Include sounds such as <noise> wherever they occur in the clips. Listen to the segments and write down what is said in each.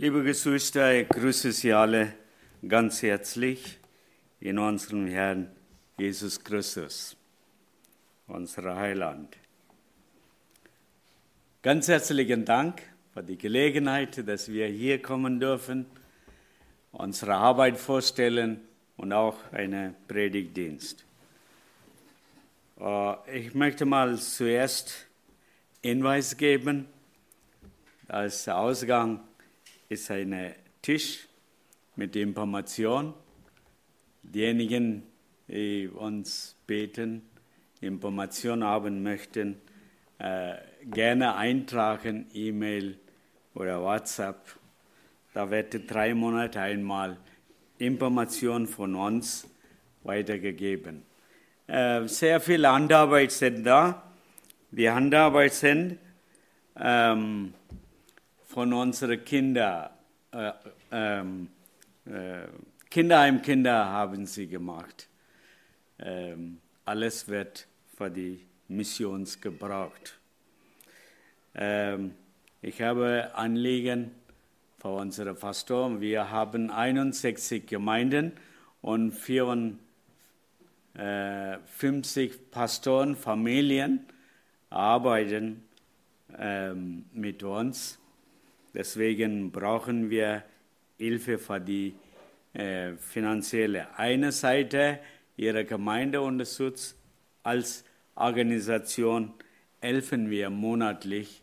Liebe Geschwister, ich grüße Sie alle ganz herzlich in unserem Herrn Jesus Christus, unser Heiland. Ganz herzlichen Dank für die Gelegenheit, dass wir hier kommen dürfen, unsere Arbeit vorstellen und auch einen Predigtdienst. Äh, ich möchte mal zuerst Hinweis geben, als Ausgang ist ein Tisch mit Information. Diejenigen, die uns beten, Information haben möchten, äh, gerne eintragen, E-Mail oder WhatsApp. Da wird drei Monate einmal Information von uns weitergegeben. Äh, sehr viele Handarbeit sind da. Die Handarbeit sind ähm, unseren Kindern. Äh, ähm, äh, Kinderheimkinder haben sie gemacht. Ähm, alles wird für die Mission gebraucht. Ähm, ich habe Anliegen für unsere Pastoren. Wir haben 61 Gemeinden und 54 Pastoren, Familien arbeiten ähm, mit uns. Deswegen brauchen wir Hilfe für die äh, finanzielle eine Seite ihrer Gemeinde unterstützt. Als Organisation helfen wir monatlich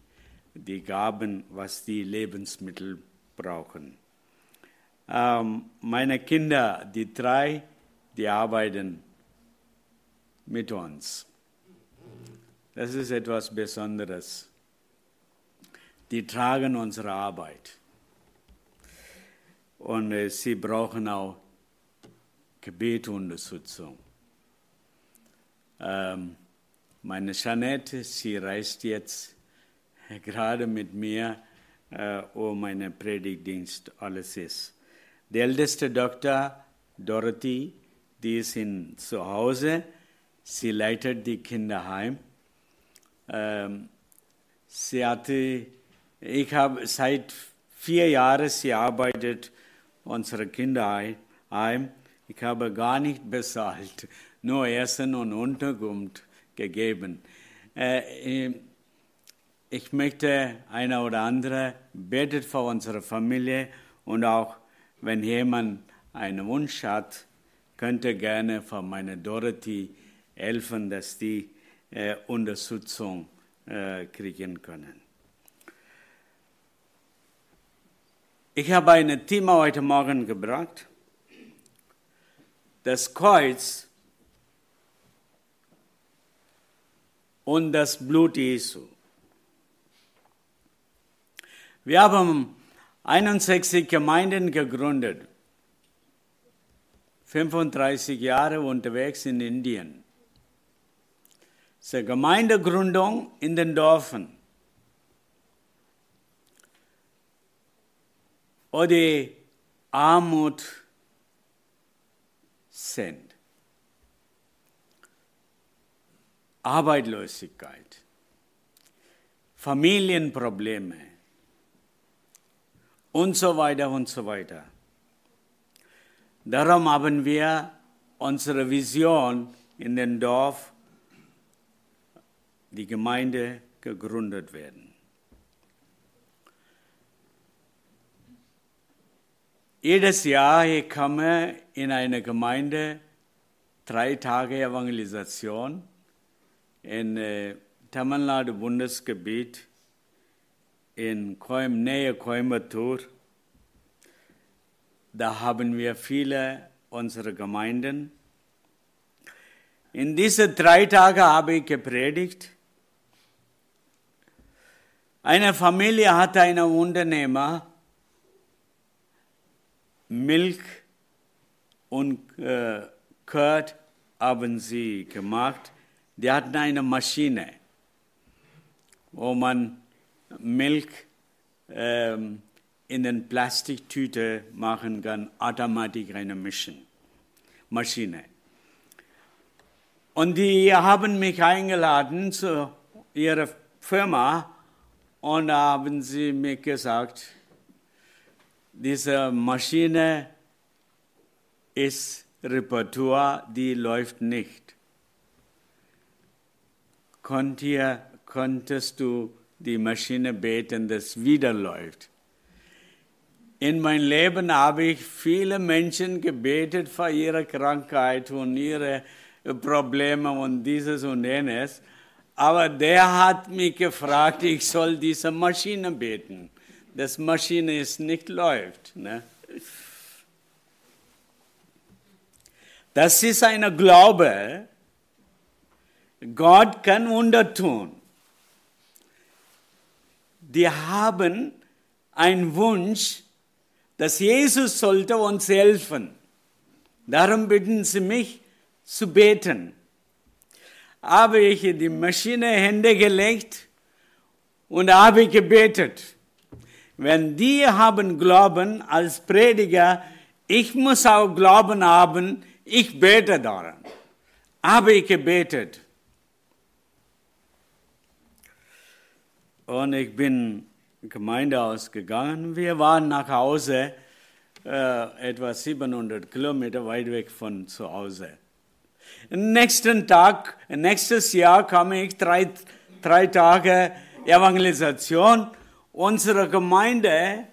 die Gaben, was die Lebensmittel brauchen. Ähm, meine Kinder, die drei, die arbeiten mit uns. Das ist etwas Besonderes. Die tragen unsere Arbeit. Und äh, sie brauchen auch Gebetunterstützung. Ähm, meine Jeanette, sie reist jetzt <laughs> gerade mit mir, äh, wo mein Predigtdienst alles ist. Der älteste Doktor, Dorothy, die ist in, zu Hause. Sie leitet die Kinderheim. Ähm, sie hatte, ich habe seit vier Jahren, sie arbeitet unsere Kinderheim. Ich habe gar nicht bezahlt, <laughs> nur Essen und Unterkunft gegeben. Äh, ich möchte einer oder andere betet für unsere Familie und auch wenn jemand einen Wunsch hat, könnte gerne von meiner Dorothy helfen, dass die äh, Unterstützung äh, kriegen können. Ich habe ein Thema heute Morgen gebracht. Das Kreuz und das Blut Jesu. Wir haben 61 Gemeinden gegründet, 35 Jahre unterwegs in Indien. Zur Gemeindegründung in den Dörfern. Die Armut sind. Arbeitslosigkeit, Familienprobleme und so weiter und so weiter. Darum haben wir unsere Vision in den Dorf, die Gemeinde gegründet werden. Jedes Jahr ich komme in eine Gemeinde, drei Tage Evangelisation in äh, Tamil Nadu Bundesgebiet in Coim, Nähe Coimbatore. Da haben wir viele unserer Gemeinden. In diesen drei Tagen habe ich gepredigt. Eine Familie hatte einen Unternehmer, Milch und äh, Curd haben sie gemacht. Die hatten eine Maschine, wo man Milch ähm, in den Plastiktüte machen kann, automatisch eine Maschine. Und die haben mich eingeladen zu ihrer Firma und haben sie mir gesagt, diese Maschine ist Repertoire, die läuft nicht. konntest du die Maschine beten, das wieder läuft? In mein Leben habe ich viele Menschen gebetet für ihre Krankheit und ihre Probleme und dieses und jenes. Aber der hat mich gefragt, ich soll diese Maschine beten. Das Maschine ist nicht läuft. Ne? Das ist ein Glaube. Gott kann Wunder tun. Die haben einen Wunsch, dass Jesus sollte uns helfen. Darum bitten sie mich zu beten. Habe ich die Maschine Hände gelegt und habe gebetet. Wenn die haben Glauben als Prediger, ich muss auch Glauben haben, ich bete daran. Habe ich gebetet. Und ich bin Gemeinde ausgegangen. Wir waren nach Hause, äh, etwa 700 Kilometer weit weg von zu Hause. Nächsten Tag, nächstes Jahr kam ich drei, drei Tage Evangelisation. Unsere Gemeinde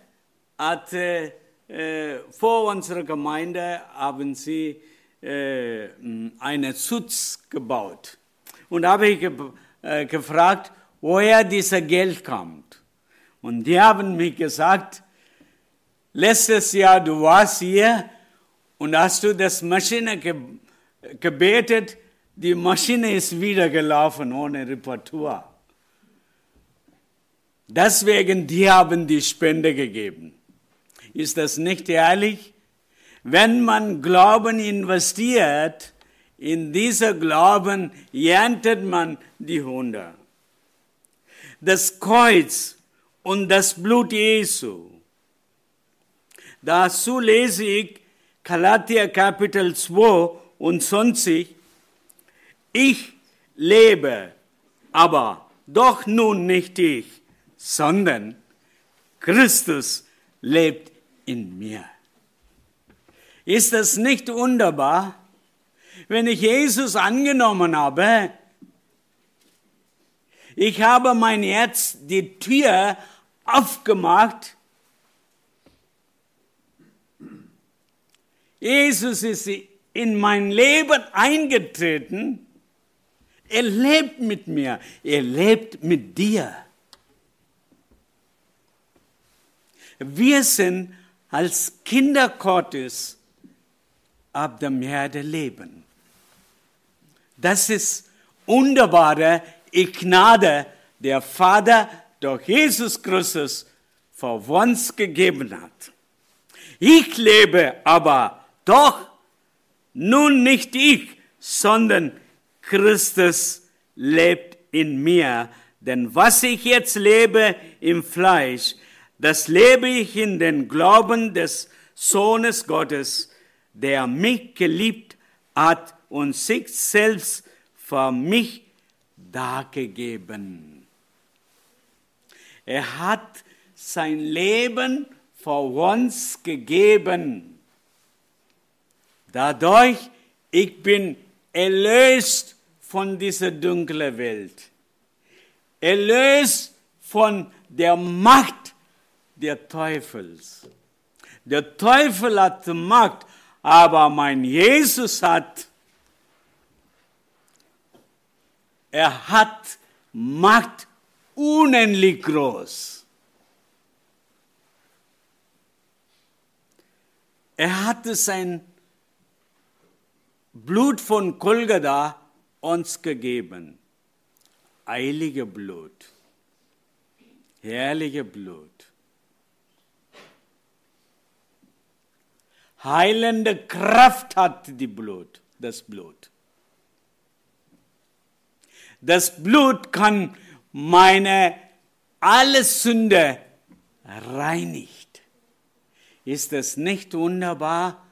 hatte, äh, vor unserer Gemeinde haben sie äh, einen Schutz gebaut. Und habe ich ge äh, gefragt, woher dieses Geld kommt. Und die haben mir gesagt, letztes Jahr du warst hier und hast du das Maschine ge gebetet, die Maschine ist wieder gelaufen ohne Reparatur. Deswegen, die haben die Spende gegeben. Ist das nicht ehrlich? Wenn man Glauben investiert, in dieser Glauben erntet man die Hunde. Das Kreuz und das Blut Jesu. Dazu lese ich Galatia Kapitel 2 und 20. Ich lebe, aber doch nun nicht ich, sondern Christus lebt in mir. Ist das nicht wunderbar? Wenn ich Jesus angenommen habe, ich habe mein Herz die Tür aufgemacht. Jesus ist in mein Leben eingetreten. Er lebt mit mir. Er lebt mit dir. Wir sind als Kinder Gottes ab dem Erde leben. Das ist wunderbare Gnade, der Vater durch Jesus Christus für uns gegeben hat. Ich lebe aber doch nun nicht ich, sondern Christus lebt in mir. Denn was ich jetzt lebe im Fleisch, das lebe ich in den Glauben des Sohnes Gottes, der mich geliebt hat und sich selbst für mich dargegeben. Er hat sein Leben für uns gegeben. Dadurch, ich bin erlöst von dieser dunklen Welt. Erlöst von der Macht der Teufels. Der Teufel hat Macht, aber mein Jesus hat Er hat Macht unendlich groß. Er hatte sein Blut von Golgatha uns gegeben. Eilige Blut. Herrliche Blut. Heilende Kraft hat die Blut, das Blut. Das Blut kann meine alle Sünde reinigt. Ist das nicht wunderbar?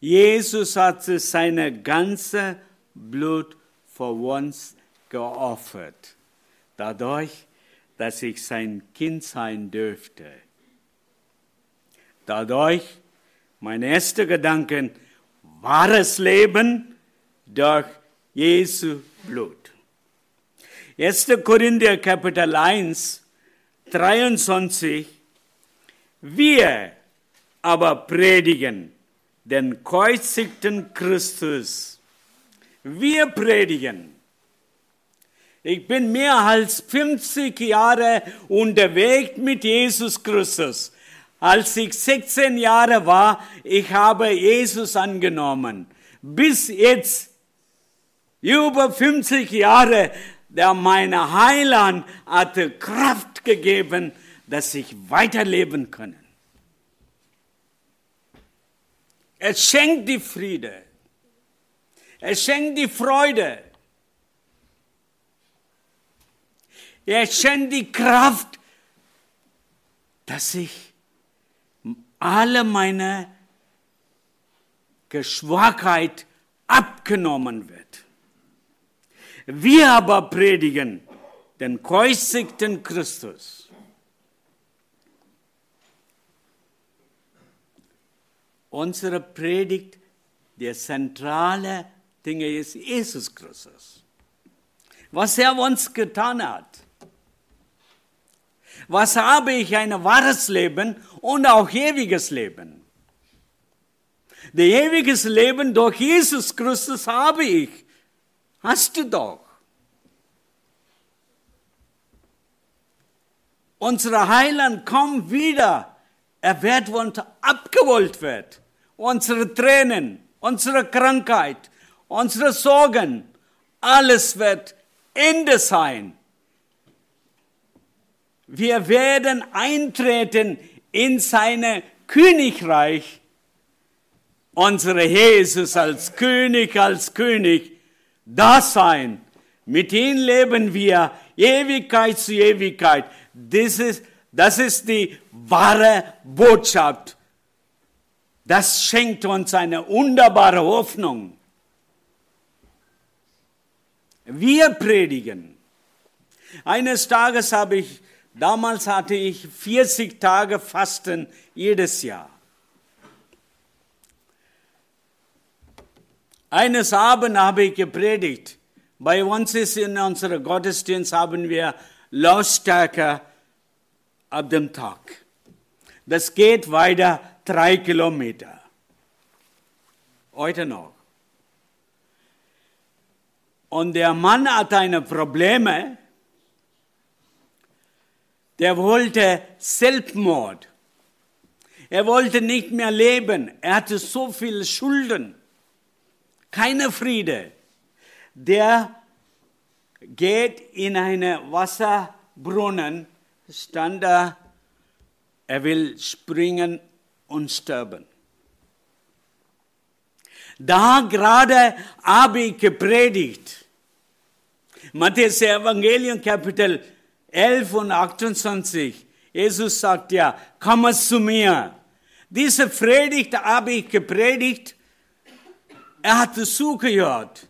Jesus hat seine ganze Blut für uns geopfert. Dadurch, dass ich sein Kind sein dürfte. Dadurch, mein erster Gedanke, wahres Leben durch Jesu Blut. 1. Korinther Kapitel 1, 23. Wir aber predigen den kreuzigten Christus. Wir predigen. Ich bin mehr als 50 Jahre unterwegs mit Jesus Christus. Als ich 16 Jahre war, ich habe Jesus angenommen. Bis jetzt, über 50 Jahre, der meine Heiland hatte Kraft gegeben, dass ich weiterleben kann. Er schenkt die Friede. Er schenkt die Freude. Er schenkt die Kraft, dass ich alle meine Geschwachheit abgenommen wird. Wir aber predigen den kreuzigten Christus. Unsere Predigt, der zentrale Dinge ist Jesus Christus. Was er uns getan hat. Was habe ich ein wahres Leben und auch ewiges Leben? Der ewiges Leben durch Jesus Christus habe ich. Hast du doch. Unser Heiland kommt wieder. Er wird uns abgewollt wird. Unsere Tränen, unsere Krankheit, unsere Sorgen, alles wird Ende sein. Wir werden eintreten in sein Königreich. Unsere Jesus als König, als König, da sein. Mit ihm leben wir Ewigkeit zu Ewigkeit. Das ist, das ist die wahre Botschaft. Das schenkt uns eine wunderbare Hoffnung. Wir predigen. Eines Tages habe ich Damals hatte ich 40 Tage Fasten jedes Jahr. Eines Abends habe ich gepredigt. Bei uns ist in unserem Gottesdienst haben wir Lautstärke ab dem Tag. Das geht weiter drei Kilometer. Heute noch. Und der Mann hat eine Probleme der wollte Selbstmord. Er wollte nicht mehr leben. Er hatte so viele Schulden. Keine Friede. Der geht in einen Wasserbrunnen, stand da, er will springen und sterben. Da gerade habe ich gepredigt. Matthäus Evangelium Kapitel 11 und 28. Jesus sagt ja, komm zu mir. Diese Predigt habe ich gepredigt. Er hat zugehört.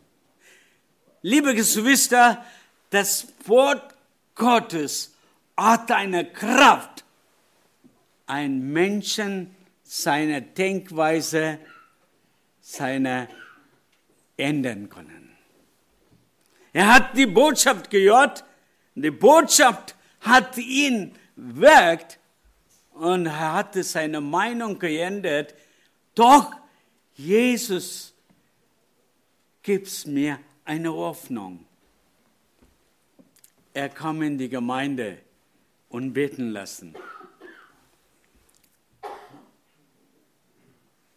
Liebe Geschwister, das Wort Gottes hat eine Kraft, ein Menschen seine Denkweise, seine ändern können. Er hat die Botschaft gehört, die Botschaft hat ihn wirkt und er hatte seine Meinung geändert. Doch Jesus gibt mir eine Hoffnung. Er kam in die Gemeinde und beten lassen.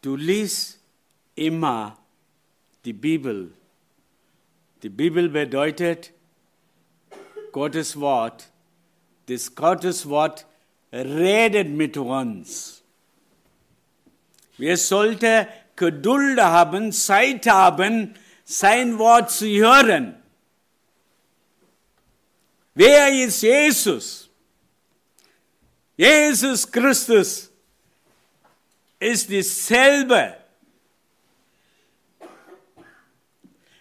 Du liest immer die Bibel. Die Bibel bedeutet, Gottes Wort. Das Gottes Wort redet mit uns. Wir sollten Geduld haben, Zeit haben, sein Wort zu hören. Wer ist Jesus? Jesus Christus ist dieselbe.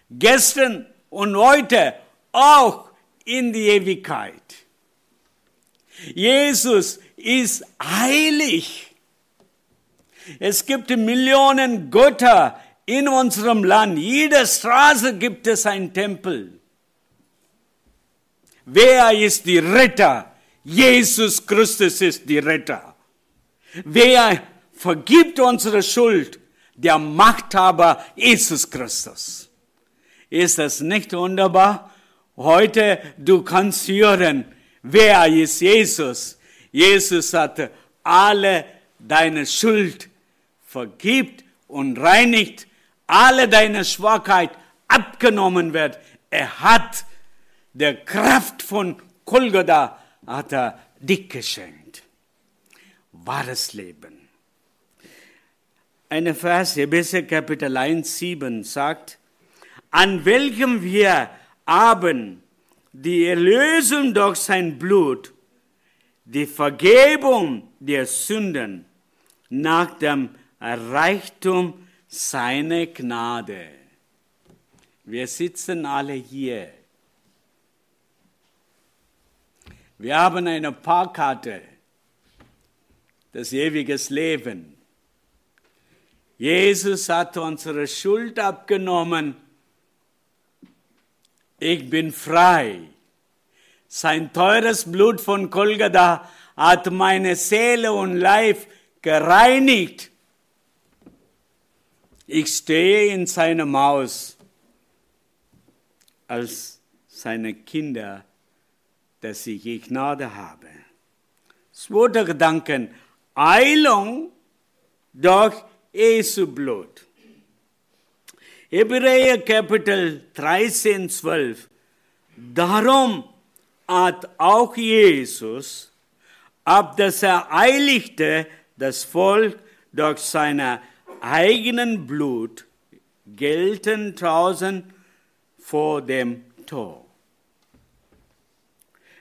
Gestern und heute auch in die Ewigkeit. Jesus ist heilig. Es gibt Millionen Götter in unserem Land. Jede Straße gibt es einen Tempel. Wer ist die Retter? Jesus Christus ist die Retter. Wer vergibt unsere Schuld? Der Machthaber Jesus Christus. Ist das nicht wunderbar? Heute, du kannst hören, wer ist Jesus? Jesus hat alle deine Schuld vergibt und reinigt, alle deine Schwachheit abgenommen wird. Er hat der Kraft von Kolgada hat er dich geschenkt. Wahres Leben. Eine Vers, Hebräer Kapitel 1, 7 sagt, an welchem wir haben die Erlösung durch sein Blut, die Vergebung der Sünden nach dem Reichtum seiner Gnade. Wir sitzen alle hier. Wir haben eine Parkkarte, das ewiges Leben. Jesus hat unsere Schuld abgenommen. Ich bin frei. Sein teures Blut von Kolgada hat meine Seele und Leib gereinigt. Ich stehe in seinem Haus als seine Kinder, dass ich Gnade habe. Zweiter Gedanken, Eilung durch Jesu Blut. Hebräer Kapitel 13, 12. Darum hat auch Jesus, ab das er eiligte, das Volk durch seine eigenen Blut gelten draußen vor dem Tor.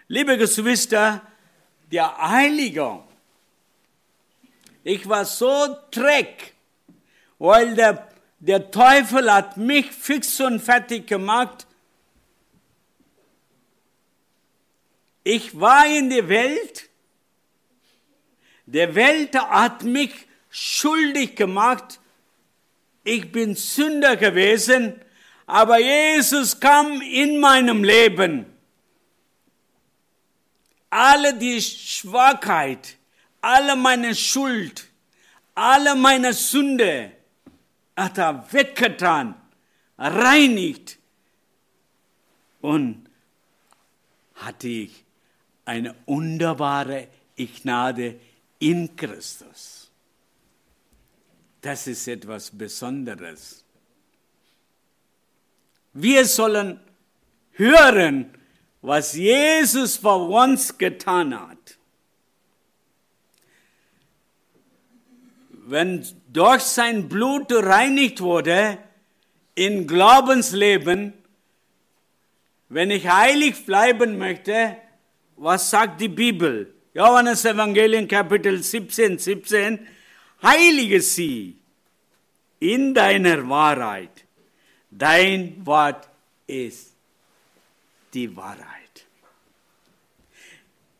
Liebe Geschwister, der Heiligung, ich war so dreck, weil der, der Teufel hat mich fix und fertig gemacht. Ich war in der Welt, der Welt hat mich schuldig gemacht. Ich bin Sünder gewesen, aber Jesus kam in meinem Leben. Alle die Schwachheit, alle meine Schuld, alle meine Sünde hat er weggetan, reinigt und hatte ich eine wunderbare Gnade in Christus. Das ist etwas Besonderes. Wir sollen hören, was Jesus für uns getan hat. Wenn durch sein Blut reinigt wurde, in Glaubensleben, wenn ich heilig bleiben möchte, was sagt die Bibel? Johannes Evangelium Kapitel 17, 17, heilige sie in deiner Wahrheit. Dein Wort ist die Wahrheit.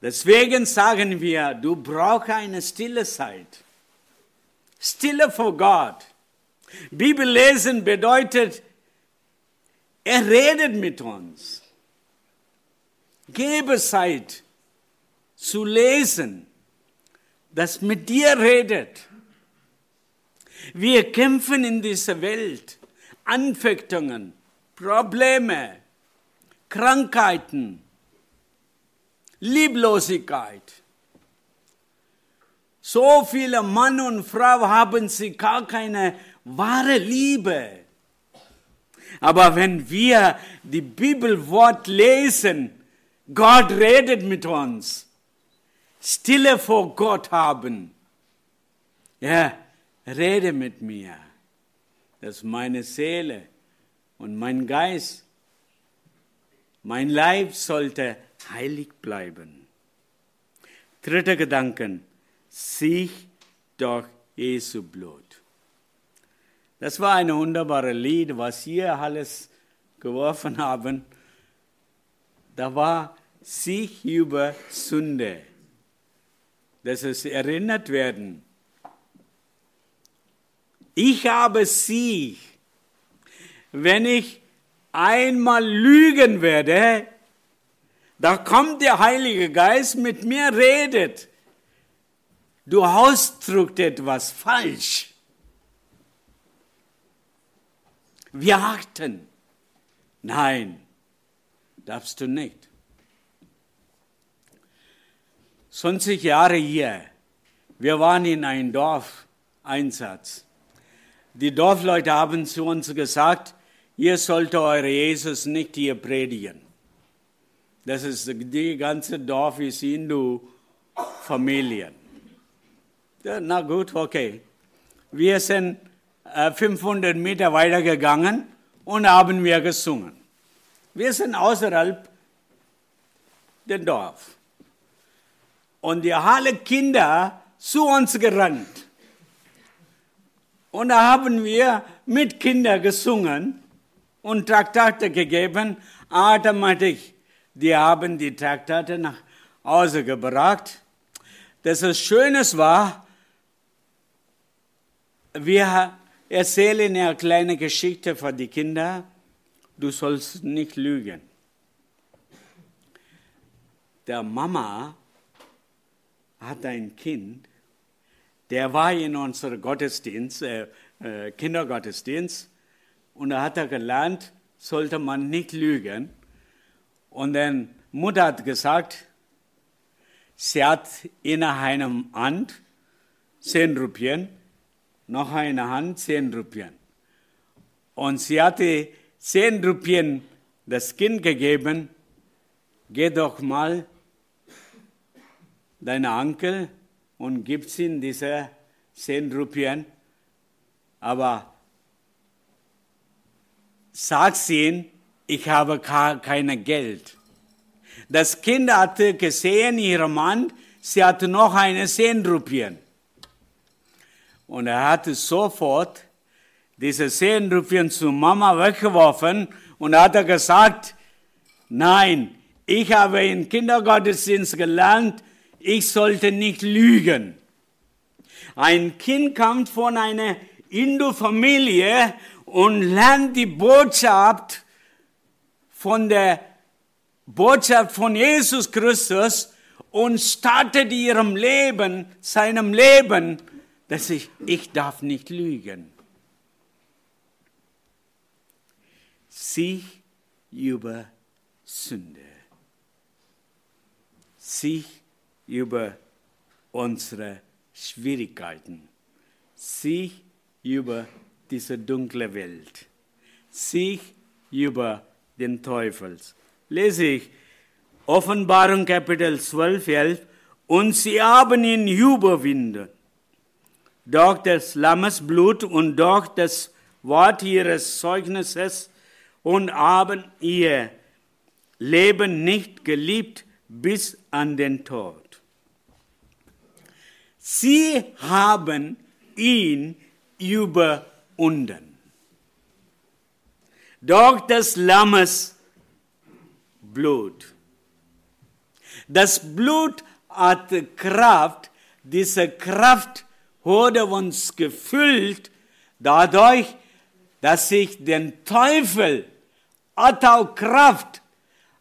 Deswegen sagen wir, du brauchst eine stille Zeit. Stille vor Gott. Bibel lesen bedeutet, er redet mit uns. Gebe Zeit zu lesen, das mit dir redet. Wir kämpfen in dieser Welt. Anfechtungen, Probleme, Krankheiten, Lieblosigkeit. So viele Mann und Frau haben sie gar keine wahre Liebe. Aber wenn wir die Bibelwort lesen, Gott redet mit uns. Stille vor Gott haben. Ja, rede mit mir, dass meine Seele und mein Geist, mein Leib sollte heilig bleiben. Dritter Gedanken, sich durch Jesu Blut. Das war ein wunderbares Lied, was hier alles geworfen <laughs> haben. Da war sich über Sünde, dass es erinnert werden Ich habe Sieg. Wenn ich einmal lügen werde, da kommt der Heilige Geist mit mir redet. Du ausdrückt etwas falsch. Wir achten. Nein, darfst du nicht. 20 Jahre hier. Wir waren in einem Dorf Einsatz. Die Dorfleute haben zu uns gesagt, ihr sollt eure Jesus nicht hier predigen. Das ist die ganze Dorf ist Hindu-Familien. Na gut, okay. Wir sind 500 äh, Meter weitergegangen und haben wir gesungen. Wir sind außerhalb des Dorf. Und die alle Kinder zu uns gerannt. Und da haben wir mit Kindern gesungen und Traktate gegeben, automatisch. Die haben die Traktate nach Hause gebracht. Das was Schönes war, wir erzählen eine kleine Geschichte für die Kinder. Du sollst nicht lügen. Der Mama hat ein Kind, der war in unserem Gottesdienst, äh, äh, Kindergottesdienst, und da hat er gelernt, sollte man nicht lügen. Und dann Mutter hat gesagt, sie hat in einer Hand zehn Rupien, noch eine Hand zehn Rupien. Und sie hatte zehn Rupien das Kind gegeben, geh doch mal deinen Onkel und gibst ihm diese zehn Rupien, aber sagst ihm, ich habe kein Geld. Das Kind hatte gesehen, ihr Mann, sie hatte noch eine zehn Rupien. Und er hatte sofort diese zehn zu Mama weggeworfen und hat er gesagt, nein, ich habe im Kindergottesdienst gelernt, ich sollte nicht lügen. Ein Kind kommt von einer Indo-Familie und lernt die Botschaft von der Botschaft von Jesus Christus und startet ihrem Leben, seinem Leben, dass ich, ich darf nicht lügen. Sich über Sünde. Sich über unsere Schwierigkeiten, sich über diese dunkle Welt, sich über den Teufel. Lese ich Offenbarung Kapitel 12, 11, und sie haben ihn überwinden. Durch des Lammes Blut und durch das Wort ihres Zeugnisses und haben ihr Leben nicht geliebt bis an den Tod. Sie haben ihn überwunden. Durch des Lammes Blut. Das Blut hatte Kraft, diese Kraft wurde uns gefüllt dadurch, dass sich den Teufel hat auch Kraft,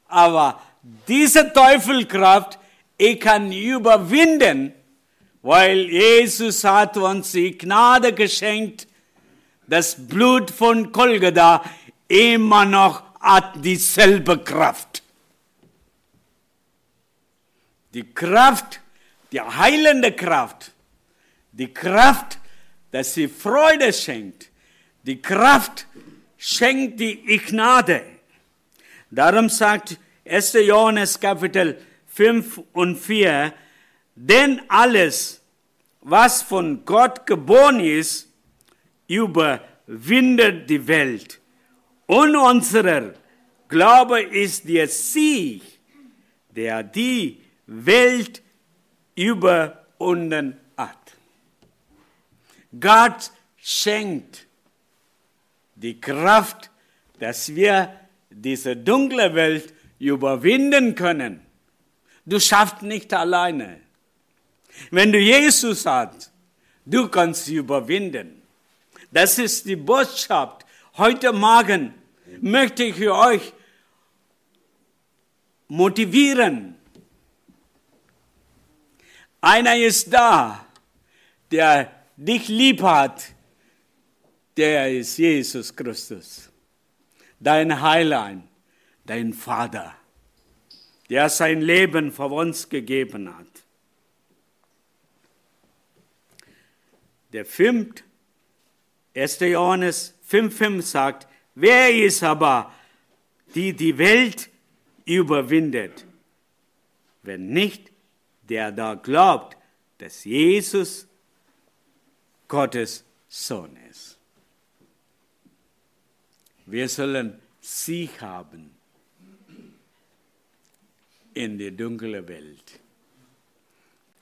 aber diese Teufelkraft, ich kann überwinden, weil Jesus hat uns die Gnade geschenkt, das Blut von Golgatha immer noch hat dieselbe Kraft. Die Kraft, die heilende Kraft, die Kraft, dass sie Freude schenkt, die Kraft schenkt die Gnade. Darum sagt 1. Johannes Kapitel 5 und 4, denn alles, was von Gott geboren ist, überwindet die Welt. Und unser Glaube ist der Sieg, der die Welt überwunden. Gott schenkt die Kraft, dass wir diese dunkle Welt überwinden können. Du schaffst nicht alleine. Wenn du Jesus hast, du kannst sie überwinden. Das ist die Botschaft. Heute Morgen möchte ich euch motivieren. Einer ist da, der dich lieb hat, der ist Jesus Christus, dein Heiland, dein Vater, der sein Leben für uns gegeben hat. Der fünfte, 1. Johannes 5,5 sagt, wer ist aber, die die Welt überwindet, wenn nicht der da glaubt, dass Jesus Gottes Sohn ist. Wir sollen Sieg haben in die dunkle Welt.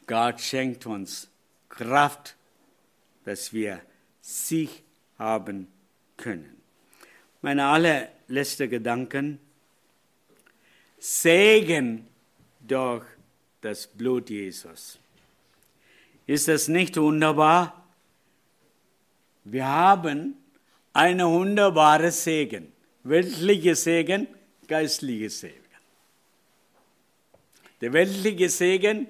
Gott schenkt uns Kraft, dass wir Sieg haben können. Meine allerletzte Gedanken. Segen durch das Blut Jesus. Ist das nicht wunderbar? Wir haben eine wunderbare Segen. Weltliche Segen, geistliche Segen. Der weltliche Segen,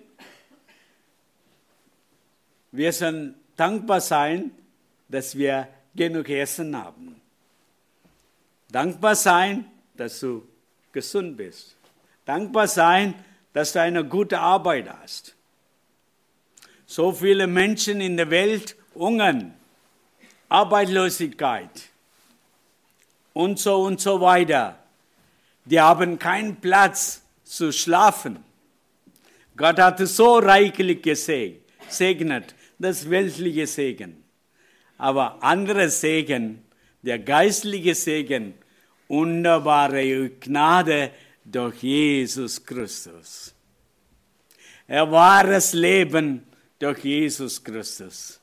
wir sollen dankbar sein, dass wir genug Essen haben. Dankbar sein, dass du gesund bist. Dankbar sein, dass du eine gute Arbeit hast. So viele Menschen in der Welt hungern, Arbeitslosigkeit und so und so weiter. Die haben keinen Platz zu schlafen. Gott hat es so reichlich gesegnet, das weltliche Segen. Aber andere Segen, der geistliche Segen, wunderbare Gnade durch Jesus Christus. Er wahres Leben durch Jesus Christus.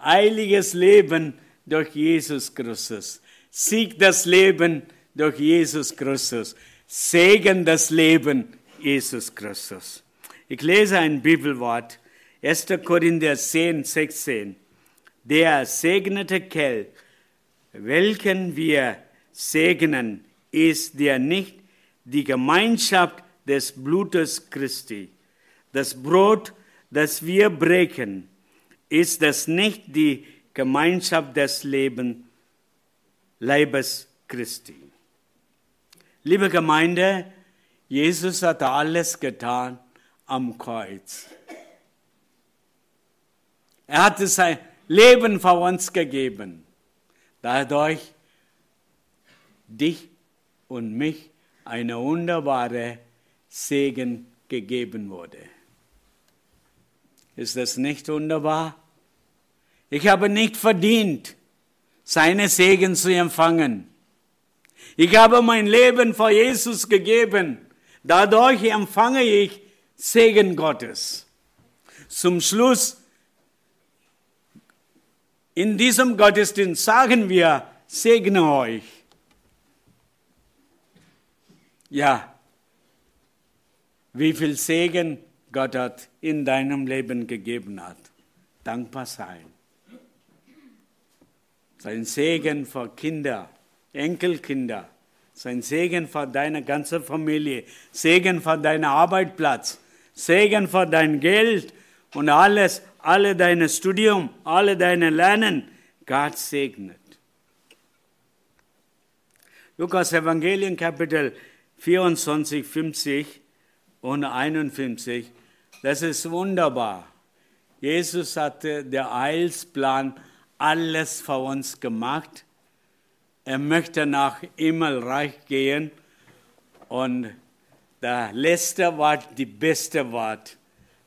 Heiliges Leben durch Jesus Christus. Sieg das Leben durch Jesus Christus. Segen das Leben Jesus Christus. Ich lese ein Bibelwort, 1. Korinther 10, 16. Der segnete Kelch, welchen wir segnen, ist der nicht die Gemeinschaft des Blutes Christi. Das Brot, das wir brechen, ist das nicht die Gemeinschaft des Lebens, Leibes Christi. Liebe Gemeinde, Jesus hat alles getan am Kreuz. Er hatte sein Leben für uns gegeben. Dadurch dich und mich eine wunderbare Segen gegeben wurde. Ist das nicht wunderbar? Ich habe nicht verdient, seine Segen zu empfangen. Ich habe mein Leben vor Jesus gegeben. Dadurch empfange ich Segen Gottes. Zum Schluss, in diesem Gottesdienst sagen wir, segne euch. Ja, wie viel Segen Gott hat in deinem Leben gegeben hat. Dankbar sein. Sein Segen für Kinder, Enkelkinder, sein Segen für deine ganze Familie, Segen für deinen Arbeitsplatz, Segen für dein Geld und alles, alle deine Studium, alle deine Lernen. Gott segnet. Lukas Evangelium Kapitel 24, 50 und 51. Das ist wunderbar. Jesus hatte der Heilsplan alles für uns gemacht. Er möchte nach Himmelreich gehen und der letzte Wort, die beste Wort,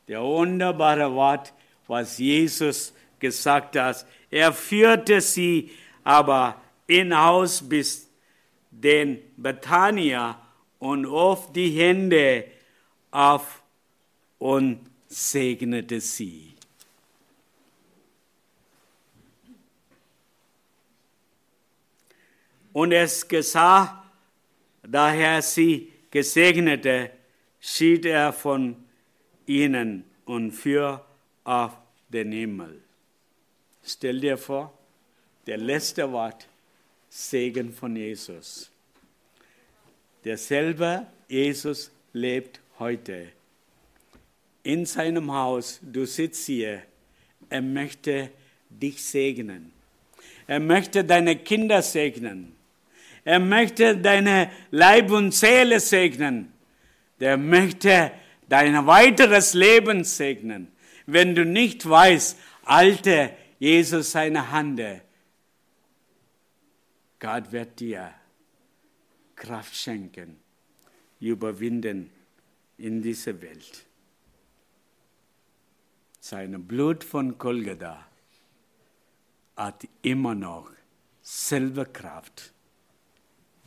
der wunderbare Wort, was Jesus gesagt hat. Er führte sie aber in Haus bis den Bethania und auf die Hände auf und segnete sie. Und es geschah, daher sie gesegnete, schied er von ihnen und fuhr auf den Himmel. Stell dir vor, Der letzte Wort, Segen von Jesus. Derselbe Jesus lebt heute in seinem Haus. Du sitzt hier. Er möchte dich segnen. Er möchte deine Kinder segnen. Er möchte deine Leib und Seele segnen. Der möchte dein weiteres Leben segnen. Wenn du nicht weißt, alte Jesus seine Hand, Gott wird dir Kraft schenken, überwinden in dieser Welt. Sein Blut von Golgatha hat immer noch selber Kraft,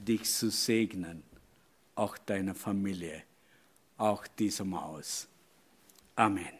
dich zu segnen, auch deine Familie, auch diesem Haus. Amen.